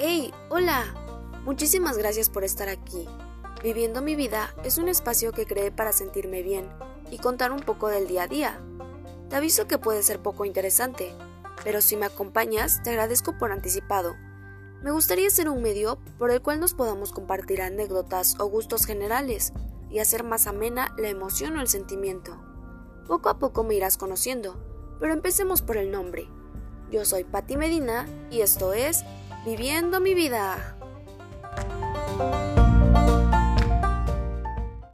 ¡Hey! ¡Hola! Muchísimas gracias por estar aquí. Viviendo mi vida es un espacio que creé para sentirme bien y contar un poco del día a día. Te aviso que puede ser poco interesante, pero si me acompañas te agradezco por anticipado. Me gustaría ser un medio por el cual nos podamos compartir anécdotas o gustos generales y hacer más amena la emoción o el sentimiento. Poco a poco me irás conociendo, pero empecemos por el nombre. Yo soy Patti Medina y esto es Viviendo mi vida.